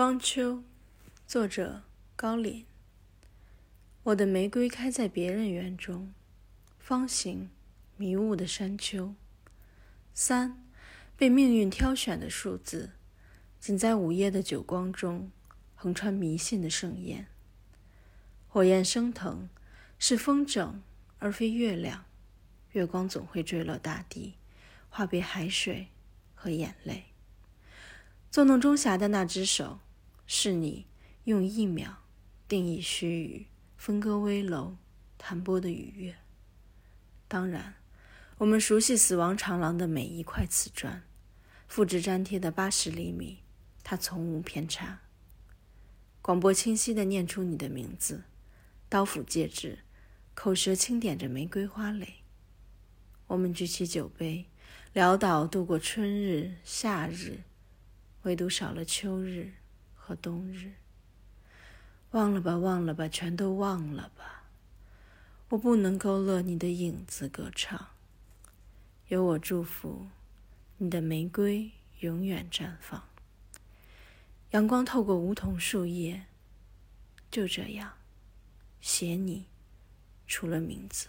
方秋，作者高岭。我的玫瑰开在别人园中，方形迷雾的山丘。三，被命运挑选的数字，仅在午夜的酒光中，横穿迷信的盛宴。火焰升腾，是风筝而非月亮。月光总会坠落大地，化为海水和眼泪。作弄中霞的那只手，是你用一秒定义须臾、分割危楼、弹拨的愉悦。当然，我们熟悉死亡长廊的每一块瓷砖，复制粘贴的八十厘米，它从无偏差。广播清晰地念出你的名字，刀斧戒指，口舌轻点着玫瑰花蕾。我们举起酒杯，潦倒度过春日、夏日。唯独少了秋日和冬日。忘了吧，忘了吧，全都忘了吧。我不能勾勒你的影子歌唱。有我祝福，你的玫瑰永远绽放。阳光透过梧桐树叶，就这样写你，除了名字。